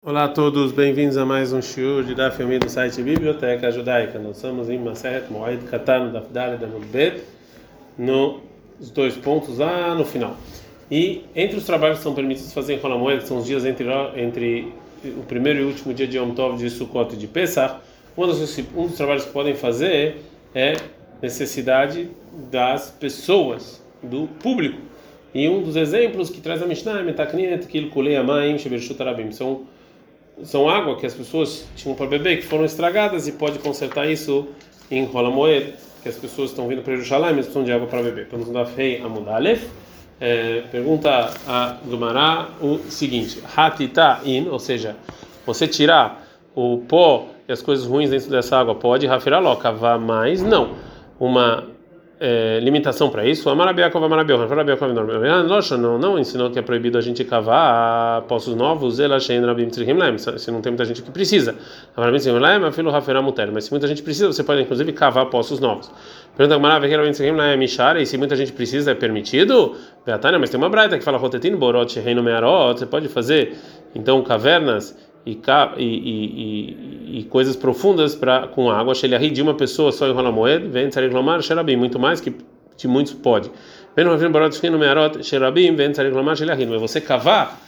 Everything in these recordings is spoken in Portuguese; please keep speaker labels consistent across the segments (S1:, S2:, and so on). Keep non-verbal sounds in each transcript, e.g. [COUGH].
S1: Olá a todos, bem-vindos a mais um shiur de Daf Yomi do site Biblioteca Judaica. Nós estamos em Maseret Moed Katan Daf Dalet Amudbet, nos dois pontos lá no final. E entre os trabalhos que são permitidos fazer em Rolamoed, que são os dias entre, entre o primeiro e o último dia de Yom Tov, de Sukkot e de Pesach, um dos, um dos trabalhos que podem fazer é necessidade das pessoas, do público. E um dos exemplos que traz a Mishnah é Metakninet Kil Kulei Amayim Shebershut Arabim. São são água que as pessoas tinham para beber que foram estragadas e pode consertar isso em Rola Moed, que as pessoas estão vindo para Jerusalém, mas precisam de água para beber. Dar fei a Mudalef. É, pergunta a Gumará o seguinte: Hatita in, ou seja, você tirar o pó e as coisas ruins dentro dessa água pode, Rafirá loca, vá mais, não. Uma é, limitação para isso. Amarabiakov, Amarabiakov, Amarabiakov, não, não ensinou que é proibido a gente cavar poços novos, se não tem muita gente que precisa. Mas se muita gente precisa, você pode inclusive cavar poços novos. Pergunta e se muita gente precisa, é permitido? Mas tem uma braita que fala você pode fazer então cavernas e, e, e, coisas profundas para com água, Sheliahi de uma pessoa só em Rolamoed, vem reclamar, Xerabim, muito mais que de muitos pode. Mas você cavar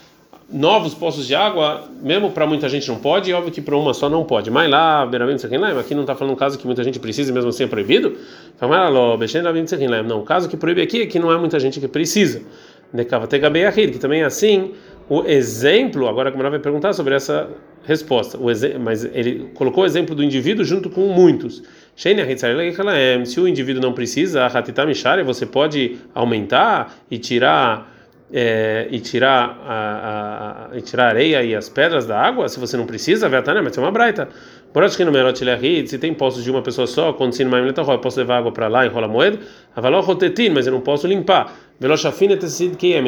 S1: novos poços de água, mesmo para muita gente não pode, e óbvio que para uma só não pode. Mas lá, aqui não está falando um caso que muita gente precisa mesmo assim é proibido? Não, o caso que proíbe aqui é que não é muita gente que precisa. Que também é assim o exemplo, agora a Gamara vai perguntar sobre essa resposta, mas ele colocou o exemplo do indivíduo junto com muitos. Se o indivíduo não precisa, você pode aumentar e tirar é, e tirar a, a, e tirar a areia e as pedras da água, se você não precisa, Vetana, mas tem uma braita. Se tem poços de uma pessoa só, quando se eu posso levar água para lá e rola moeda, mas eu não posso limpar.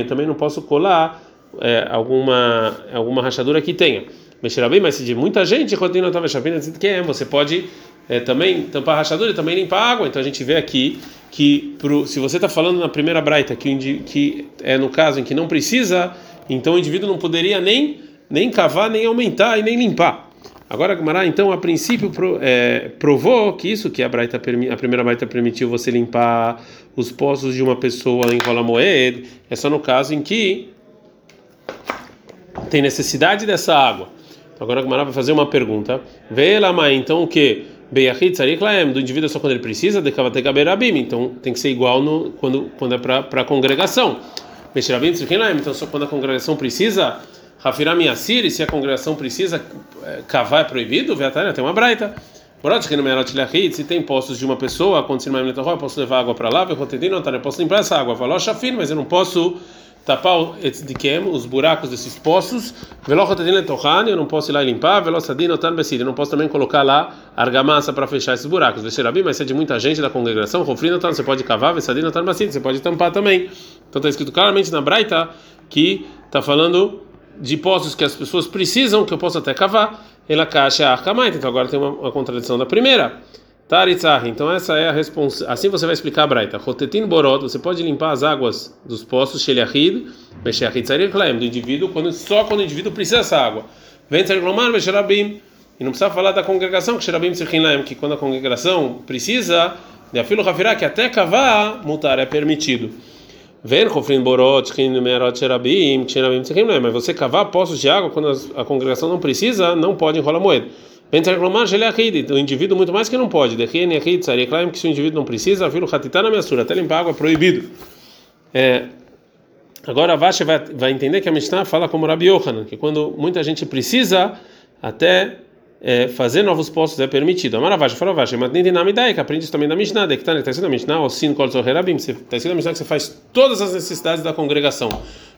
S1: Também não posso colar é, alguma alguma rachadura que tenha. Mexerá bem, mas se de muita gente, você pode é, também tampar rachadura e também limpar água. Então a gente vê aqui que pro, se você está falando na primeira braita que, que é no caso em que não precisa, então o indivíduo não poderia nem nem cavar, nem aumentar e nem limpar. Agora, Gumará, então, a princípio é, provou que isso, que a, braita, a primeira braita permitiu você limpar os poços de uma pessoa em Rola Moed, é só no caso em que tem necessidade dessa água. Então, agora a Gemara vai fazer uma pergunta. Vê lá, mãe, então o que? Beyachit do indivíduo só quando ele precisa, de. Então tem que ser igual no, quando, quando é para a congregação. Mexerabim, então só quando a congregação precisa. Rafiram Yassir, se a congregação precisa cavar é proibido, Veatania tem uma braita. Se tem postos de uma pessoa, quando se eu posso levar água para lá, eu posso limpar essa água. Falou, mas eu não posso tapar os buracos desses poços. Eu não posso ir lá limpar. Eu não posso também colocar lá argamassa para fechar esses buracos. Mas se é de muita gente da congregação, você pode cavar. Você pode tampar também. Então está escrito claramente na Braita que está falando de poços que as pessoas precisam, que eu posso até cavar. Ela caixa a Então agora tem uma, uma contradição da primeira. Taritzah, então essa é a resposta. Assim você vai explicar a Braita. Rotetin borot, você pode limpar as águas dos poços, Sheliachid, Meshiachid Tzarikhlaim, do indivíduo, quando, só quando o indivíduo precisa dessa água. Vem Tzariklomar, Mesherabim. E não precisa falar da congregação, que Sherabim Tzirchinlaim, que quando a congregação precisa, de afilo Rafirá, que até cavar, multar é permitido. Vem Rofrin Borot, Merot Sherabim, Sherabim Tzirchinlaim. Mas você cavar poços de água quando a congregação não precisa, não pode enrolar moeda. O indivíduo muito mais que não pode. Que se o indivíduo não precisa, vira o na minha até limpar água é proibido. É, agora a Vasha vai, vai entender que a Mishnah fala como Rabi Yohanan, que quando muita gente precisa, até é, fazer novos postos é permitido. Amara Vasha, fala Vasha, mas nem tem que aprende isso também da Mishnah, que está escrito na Mishnah, o Sin Kol está escrito na Mishnah que você faz todas as necessidades da congregação.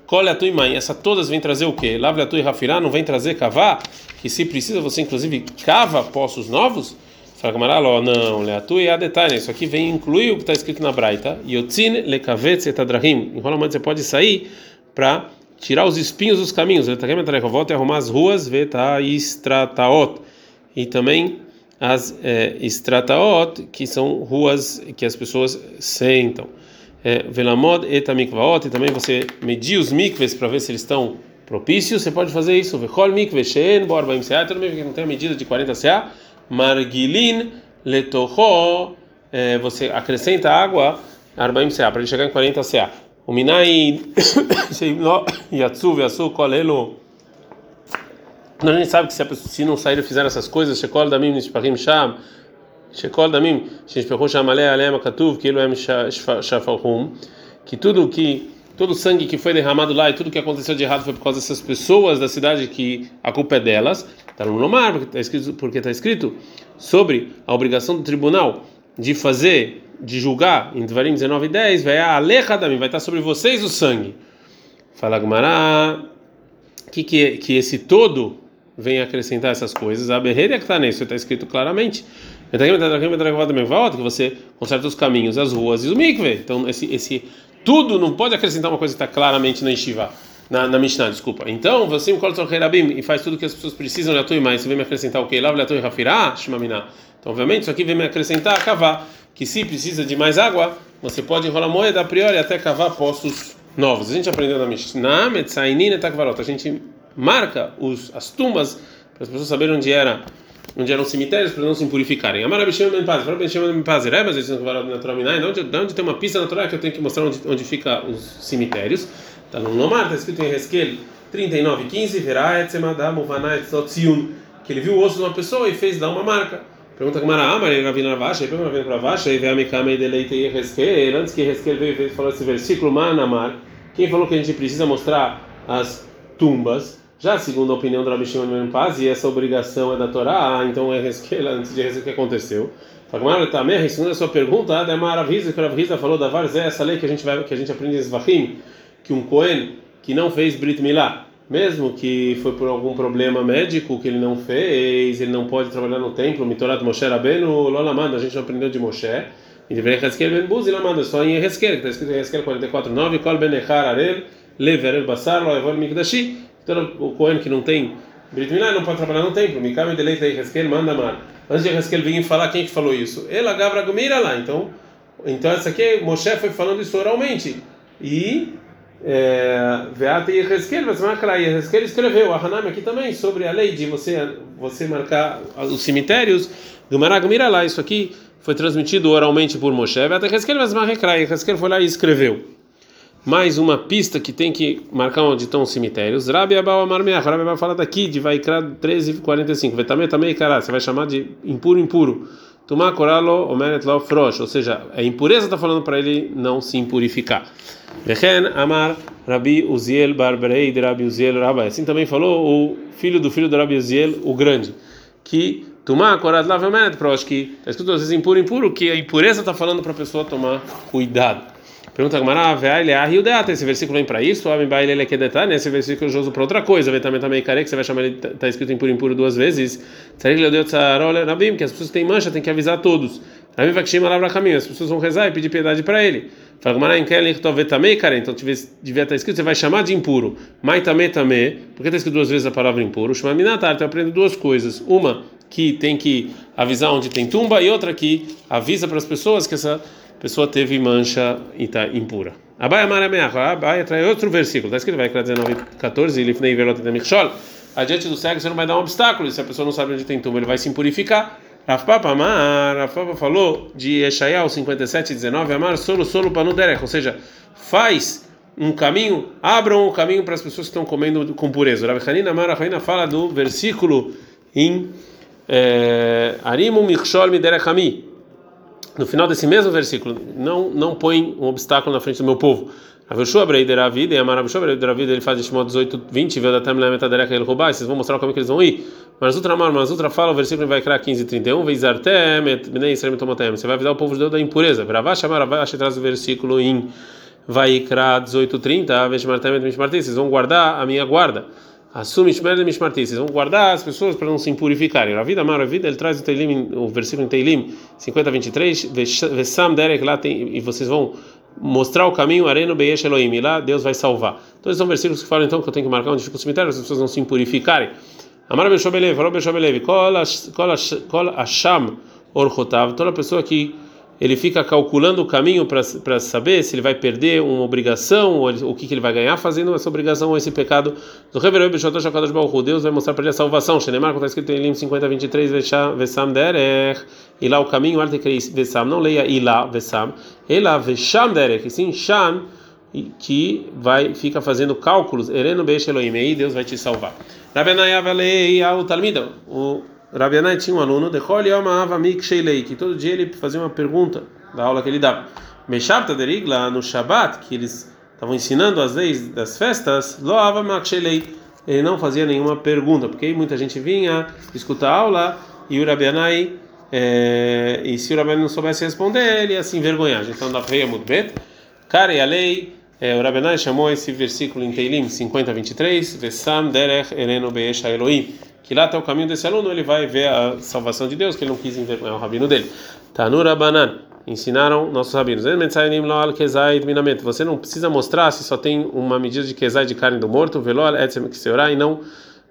S1: Colhe a tua mãe, essa todas vêm trazer o quê? Lave a tua rafirá, não vem trazer cavar? Que se precisa você inclusive cava poços novos? Fala Camaralo, não, le tua e a detalhe, isso aqui vem incluir o que está escrito na Braita. Yotzin lekavetz etadrahim. Enrola você pode sair para tirar os espinhos dos caminhos. Vetakem etarekovot e arrumar as ruas, veta istrataot. E também as é, istrataot, que são ruas que as pessoas sentam. É, Velamod et mikvaot, e também você medir os mikves para ver se eles estão propício, você pode fazer isso. Vechol mikve she'en bo 40 seah, todo mundo que não tem a medida de 40 seah, margilin letocho, é, você acrescenta água 40 seah, para ele chegar em 40 seah. O minai [COUGHS] [COUGHS] yatsu ve'asu kolelo a gente sabe que se não sair e fizer essas coisas, shekol damim nishpachim sham, shekol damim nishpachim sham alei alei katuv, ele é shafahum, que tudo que todo o sangue que foi derramado lá e tudo que aconteceu de errado foi por causa dessas pessoas da cidade que a culpa é delas. Está no Lomar, porque está escrito, está escrito sobre a obrigação do tribunal de fazer, de julgar, em Devarim 19 e 10, vai vai estar sobre vocês o sangue. Fala Gumará, que, que, que esse todo vem acrescentar essas coisas. A berreira que está nisso, está escrito claramente. Que você conserta os caminhos, as ruas e o mikve. Então, esse, esse tudo não pode acrescentar uma coisa que está claramente na Yeshiva, na, na Mishnah, desculpa. Então, você me coloca e faz tudo que as pessoas precisam de atu mais. Você vem me acrescentar o que? Lá, atu e rafirá, shmamina. Então, obviamente, isso aqui vem me acrescentar cavar, que se precisa de mais água, você pode enrolar moeda a priori até cavar poços novos. A gente aprendeu na Mishnah, metzainin etakvarot. A gente marca os, as tumbas para as pessoas saberem onde era onde eram cemitérios para não se impurificarem. Amar Bishim Ben Paz, Rabbi Bishim Ben Paz, Rebas, na Minai, onde, tem uma pista natural que eu tenho que mostrar onde, onde fica os cemitérios. Está no Lomar, está escrito em Resquel 39, 15, Verá Etzemadam Uvanai Tzotziun, que ele viu o osso de uma pessoa e fez lá uma marca. Pergunta que Mara Amar, ele Ravina Ravacha, ele pergunta para Ravacha, e veio a e deleite e Resquel, antes que Resquel veio e falou esse versículo, Manamar, quem falou que a gente precisa mostrar as tumbas? Já segundo a opinião do Rabi Shimon Ben Paz, e essa obrigação é da Torá, ah, então é Hezkel, antes de Hezkel, que aconteceu? Fagmar também, respondendo a sua pergunta, é Maravisa, que o Ravisa falou da Varzé, essa lei que a gente vai que a gente aprende em Zvachim, que um Cohen que não fez Brit Milá, mesmo que foi por algum problema médico que ele não fez, ele não pode trabalhar no templo, Mitorat Moshe Rabbeinu, Lolamad, a gente não aprendeu de Moshe, e deveria Hezkel Ben Buz Lamada, só em Hezkel, que está escrito em Hezkel 44.9, Kol Ben Echar Arel, Lever El Basar, Loevor Mikdashi, então o Cohen que não tem Brit Milá não pode trabalhar no templo. Mikame deleita Heskel, manda mar. Antes de Heskel vir falar, quem que falou isso? Ela Gavra Gumira lá. Então, então essa aqui, Moshe foi falando isso oralmente. E Veata e Heskel, mas marcar e escreveu, a Hanami aqui também, sobre a lei de você, você marcar os cemitérios. Gumara Gumira lá. Isso aqui foi transmitido oralmente por Moshe. Veata Heskel, mas marcar e Heskel foi lá e escreveu mais uma pista que tem que marcar onde estão os cemitérios. Rabi Abau Amar Meach. Rabi Abau fala daqui, de Vaikra 13:45. Vetame também, cara, você vai chamar de impuro, impuro. Tomar coralo omeret lo frosh, ou seja, a impureza está falando para ele não se impurificar. Vechen Amar Rabi Uziel Barberei de Rabi Uziel Rabai. Assim também falou o filho do filho do Rabi Uziel, o grande, que corado lá omeret frosh, que está escrito às vezes impuro, impuro, que a impureza está falando para a pessoa tomar cuidado. Pergunta Gamara, ah, esse versículo vem para isso? ele é que detalhe, esse versículo eu uso para outra coisa. Vem também também care que você vai chamar ele está escrito em puro impuro duas vezes. Rabim, que as pessoas têm mancha, tem que avisar todos. Rabim vai que palavra caminho, as pessoas vão rezar e pedir piedade para ele. Fala Gamara, em Kelly também cara, então devia estar escrito, você vai chamar de impuro. Mai também também, porque está escrito duas vezes a palavra impuro. Chama minatar, então aprende duas coisas. Uma que tem que avisar onde tem tumba e outra que avisa para as pessoas que essa pessoa teve mancha e está impura. Abaia Marameach, Abaia traz outro versículo, está escrito, vai 19, 14, Lifnei Velot Michol. Adiante do cego você não vai dar um obstáculo, se a pessoa não sabe onde tem tumba, ele vai se impurificar. Rafpapa Amar, Rafpapa falou de Eshayal 57, 19, Amar solo solo panuderech, ou seja, faz um caminho, abram um caminho para as pessoas que estão comendo com pureza. Rav Hanina Amar, Rav fala do versículo em eh, Arimu Michol Miderech Ami, no final desse mesmo versículo, não não põe um obstáculo na frente do meu povo. Avishua Breider vida e Amar Avishua Breider vida ele faz Shimon 18, 20, veio da Tamila Metadereka ele roubar, vocês vão mostrar como é que eles vão ir. Mas outra mas fala, o versículo vai criar 15, 31, Veizartem, Bnei Israel você vai avisar o povo de Deus da impureza. Vravash Amar traz o versículo em Vaikra 18, 30, Veshmartem, vocês vão guardar a minha guarda. Assume Ishmael e Mishmarti. Vocês vão guardar as pessoas para não se impurificarem. A vida a vida, ele traz o, Teilim, o versículo em Teilim 50, 23. Vesam derek lá tem, e vocês vão mostrar o caminho, Areno Beyesh Elohim. E lá Deus vai salvar. Então, esses são versículos que falam então que eu tenho que marcar onde fica o cemitério, as pessoas não se impurificarem. Amar Beshobelev, falou Beshobelev, Kol Asham Orchotav, toda pessoa que ele fica calculando o caminho para saber se ele vai perder uma obrigação ou o que, que ele vai ganhar fazendo essa obrigação ou esse pecado do Revereu Bishotosh HaKadosh Baruch Deus vai mostrar para ele a salvação. Shenemar, como está escrito em Lim 50, 23, Vesam Derech, e lá o caminho, Vesam, não leia Ilá Vesam, Ela Vesham Derech, e sim Sham, que vai fica fazendo cálculos, Ereno Beish Elohim, aí Deus vai te salvar. Rabenaya Valei o Rabianai tinha um aluno, que todo dia ele fazia uma pergunta da aula que ele dava. Meshabta derigla no Shabat, que eles estavam ensinando as leis das festas, loava ele não fazia nenhuma pergunta, porque muita gente vinha escutar a aula e o Rabianai, é, e se o Rabianai não soubesse responder, ele ia se envergonhar. Então, da feia muito bem. Cara, e a lei, é, o Rabianai chamou esse versículo em Teilim 50, 23, Vesam derech ereno be'esha Elohim que lá está o caminho desse aluno, ele vai ver a salvação de Deus, que ele não quis envergonhar o rabino dele. Tanura Banan, ensinaram nossos rabinos. Você não precisa mostrar se só tem uma medida de kezai de carne do morto, velol etzem seorá, e não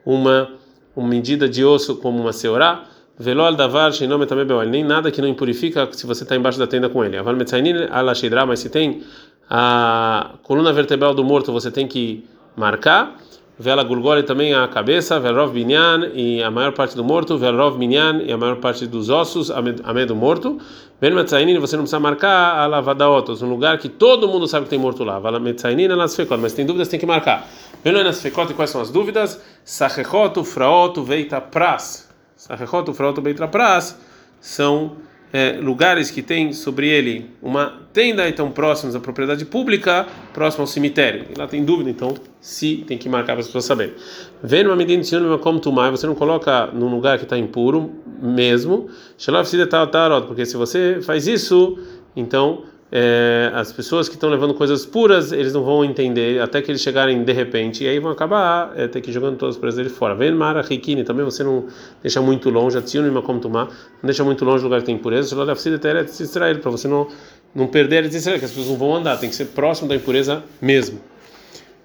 S1: uma, uma medida de osso como uma seorá. Velol davar shinome também beol, nem nada que não impurifica se você está embaixo da tenda com ele. Aval metzainin ala sheidra, mas se tem a coluna vertebral do morto, você tem que marcar. Vela Gulgole também a cabeça, Velrov Binyan e a maior parte do morto, Velrov Binyan e a maior parte dos ossos, a meio do morto. Ben Metzainin, você não precisa marcar a Lavadaotos, um lugar que todo mundo sabe que tem morto lá. Vala Metzainin nas fekot, mas tem dúvidas, tem que marcar. Ben fekot, e quais são as dúvidas? Sachechot, Fraot, Veita Pras. Sachechot, Fraot, Veita Pras são é, lugares que tem sobre ele uma tenda, então próximos à propriedade pública, próximo ao cemitério. E lá tem dúvida, então, se tem que marcar para as pessoas saberem. Vendo uma medida de como tomar, você não coloca num lugar que está impuro mesmo, porque se você faz isso, então é, as pessoas que estão levando coisas puras, eles não vão entender até que eles chegarem de repente, e aí vão acabar é, ter que jogando todas as coisas dele fora. Vem Mara Rikini, também você não deixa muito longe, a como tomar, não deixa muito longe do lugar que tem impureza, Israel, para você não, não perder Israel, que as pessoas não vão andar, tem que ser próximo da impureza mesmo.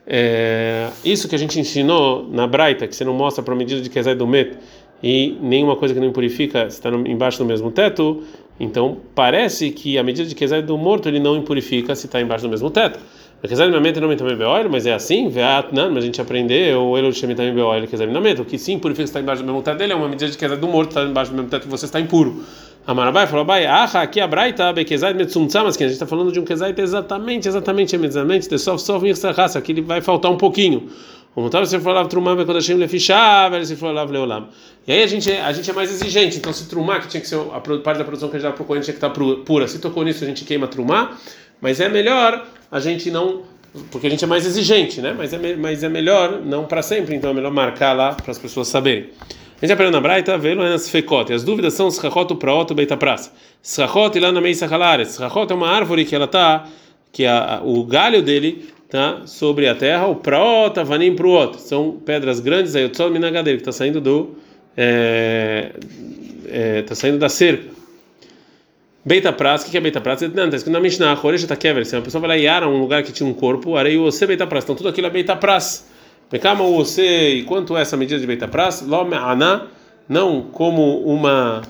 S1: É, isso que a gente ensinou na Braita, que você não mostra para a medida de Kezai do Met, e nenhuma coisa que não impurifica está embaixo do mesmo teto, então parece que a medida de Kezai do morto ele não impurifica se está embaixo do mesmo teto. Kezai não também beoil, mas é assim, não, mas a gente aprendeu, o Elo também beoil, Kezai o que sim impurifica se está embaixo do mesmo teto dele é uma medida de Kezai do morto, está embaixo do mesmo teto que você está impuro. Amarabai falou, bai, ah, aqui a braita, bekezai metzumtzamas, que a gente está falando de um kezai exatamente, exatamente, exatamente, de sof sof raça, que ele vai faltar um pouquinho. Como tal, você falava trumar vai quando Hashem lefichava, se leolam. E aí a gente, a gente é mais exigente. Então, se trumar, que tinha que ser a parte da produção que a gente dava para o tinha que estar pura. Se tocou nisso, a gente queima trumar. Mas é melhor a gente não. Porque a gente é mais exigente, né? Mas é, mas é melhor, não para sempre, então é melhor marcar lá para as pessoas saberem. A gente aprende na Braita, velo é nas fekot. As dúvidas são schachot praot beita praça. Schachot lá na meisa halares. Schachot é uma árvore que ela tá, que a, o galho dele tá sobre a terra, o praota vanim pro outro. São pedras grandes aí, o tzol minagadeiro, que está saindo do é, é, tá saindo da cerca. Beita Pras, o que é Beita Pras? Não, está escrito na Mishnah, Horeja Takever, se uma pessoa vai lá e ara um lugar que tinha um corpo, arei o você Beita Pras, então tudo aquilo é Beita Pras. Pecama o você, e quanto é essa medida de Beita Pras? Lome Ana, não como uma,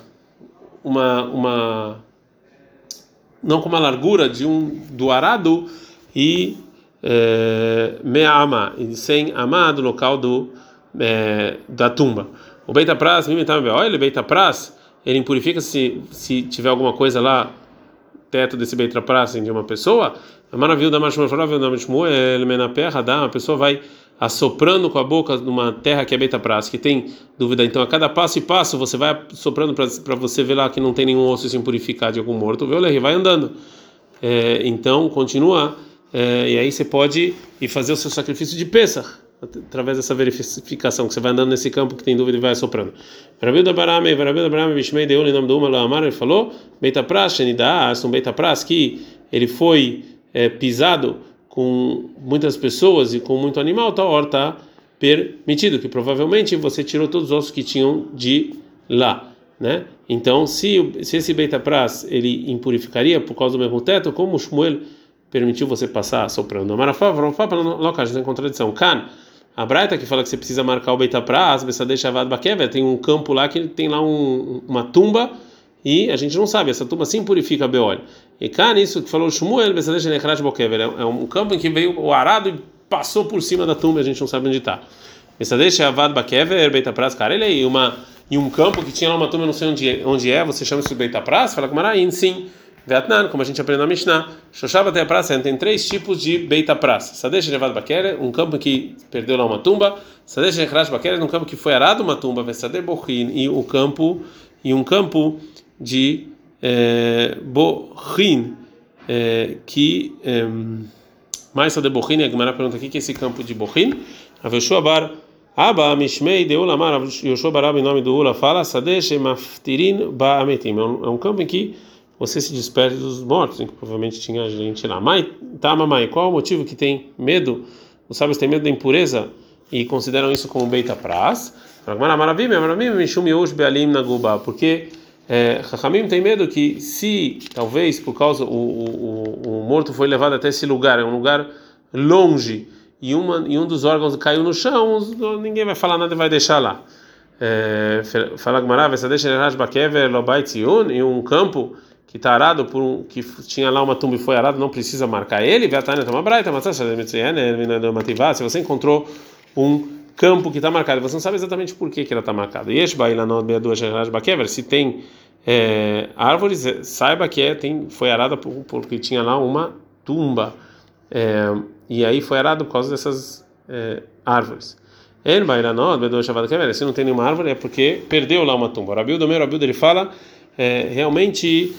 S1: uma, uma, não como a largura de um, do arado e é, me'ama, sem amar do local do, é, da tumba. O Beita Pras, olha, o Beita ele impurifica se, se tiver alguma coisa lá, teto desse Beita de uma pessoa. A maravilha da ele menaperra, dá, a pessoa vai assoprando com a boca numa terra que é Beita que tem dúvida. Então, a cada passo e passo, você vai soprando para você ver lá que não tem nenhum osso se impurificar de algum morto. Vê, vai andando. É, então, continua é, e aí você pode ir fazer o seu sacrifício de Pesach, através dessa verificação, que você vai andando nesse campo que tem dúvida e vai soprando. Ele falou, Beita Pras, um Beita Pras, que ele foi é, pisado com muitas pessoas e com muito animal, tal hora está permitido, que provavelmente você tirou todos os ossos que tinham de lá. Né? Então, se, se esse Beita Pras ele impurificaria por causa do mesmo teto, como Shmuel permitiu você passar soprando. Amarafá, varofá, para não colocar, já tem contradição. Kan, a Braita que fala que você precisa marcar o Beita Praz, Bessadei Shavad Bakever, tem um campo lá que tem lá um, uma tumba e a gente não sabe, essa tumba sim purifica a Beol. E cá nisso que falou Shmuel, é um campo em que veio o arado e passou por cima da tumba, a gente não sabe onde está. Essa deixa Avad Bakever, Beita Pras, cara, ele aí, uma, em um campo que tinha lá uma tumba, não sei onde é, onde é você chama isso de Beita Pras? Fala com Maraim, sim. Vietnã, como a gente aprendeu na Mishnah, Shoshava até a praça, tem três tipos de Beita Praça. Sadesh Nevad Bakere, um campo que perdeu lá uma tumba. Sadesh Nechrash Bakere, um campo que foi arado uma tumba. Vesader Bochin, e o campo, e um campo de é, Bochin, é, que. É, mais Sader Bochin, a Gemara pergunta aqui que esse campo de Bochin. Aveshua Bar. Abba Mishmei de Ulamar, Yoshua Barab, em nome do Ula, fala Sadesh Maftirin Ba'ametim. É um campo em que você se despede dos mortos, em que provavelmente tinha gente lá. Mãe, tá, mamãe, qual é o motivo que tem medo? Os sábios têm medo da impureza e consideram isso como beita pras? Porque é, Chachamim tem medo que se talvez por causa o, o, o, morto foi levado até esse lugar, é um lugar longe e, uma, e um dos órgãos caiu no chão, ninguém vai falar nada e vai deixar lá. É, fala Gmará, deixa e um campo que está arado por um que tinha lá uma tumba e foi arado, não precisa marcar ele. Se você encontrou um campo que está marcado, você não sabe exatamente por que, que ela está marcada. Se tem é, árvores, é, saiba que é, tem, foi arada por, porque tinha lá uma tumba. É, e aí foi arado por causa dessas é, árvores. Se não tem nenhuma árvore, é porque perdeu lá uma tumba. Rabildo, meu Rabildo, ele fala é, realmente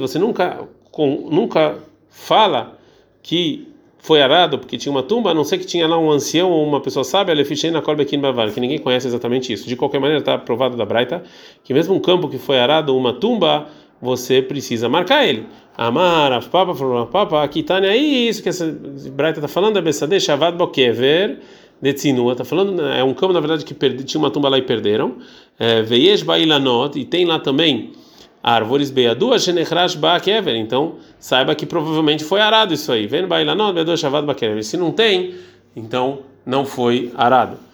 S1: você nunca nunca fala que foi arado porque tinha uma tumba, a não ser que tinha lá um ancião ou uma pessoa sábia, que ninguém conhece exatamente isso. De qualquer maneira, está provado da Braita que mesmo um campo que foi arado, uma tumba, você precisa marcar ele. Amar, papa, papa, aqui está aí, isso que essa Braita está falando, é Bessade, Shavad Bokever, de Tzinua, está falando, né, é um campo na verdade que perdi, tinha uma tumba lá e perderam. É, Veyesh Bailanot, e tem lá também árvores Beadu, Shenechrash Bakever. Então saiba que provavelmente foi arado isso aí. Vem Bailanot, Beadu, Shavad Bakever. Se não tem, então não foi arado.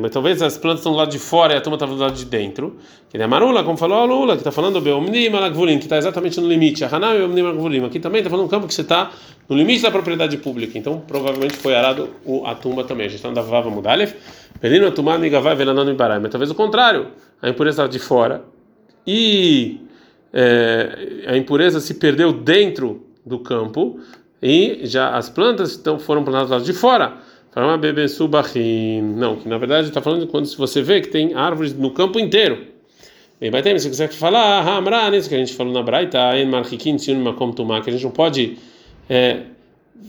S1: Mas talvez as plantas estão do lado de fora e a turma está do lado de dentro. Que é Marula, como falou a Lula, que está falando que está exatamente no limite. A. Aqui também está falando um campo que você está no limite da propriedade pública. Então provavelmente foi arado a tumba também. A gente está andando Vava Ibarai. Mas talvez o contrário. A impureza está de fora e é, a impureza se perdeu dentro do campo e já as plantas estão, foram plantadas do lado de fora. Não, que na verdade está falando quando você vê que tem árvores no campo inteiro. Bem, vai ter, se quiser falar, Hamra, isso que a gente falou na Braita, que a gente não pode é,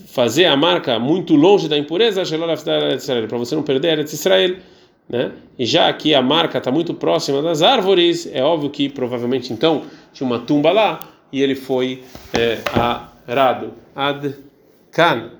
S1: fazer a marca muito longe da impureza, para você não perder Eretz Israel. Né? E já que a marca está muito próxima das árvores, é óbvio que provavelmente então tinha uma tumba lá e ele foi é, arado. Ad Kan.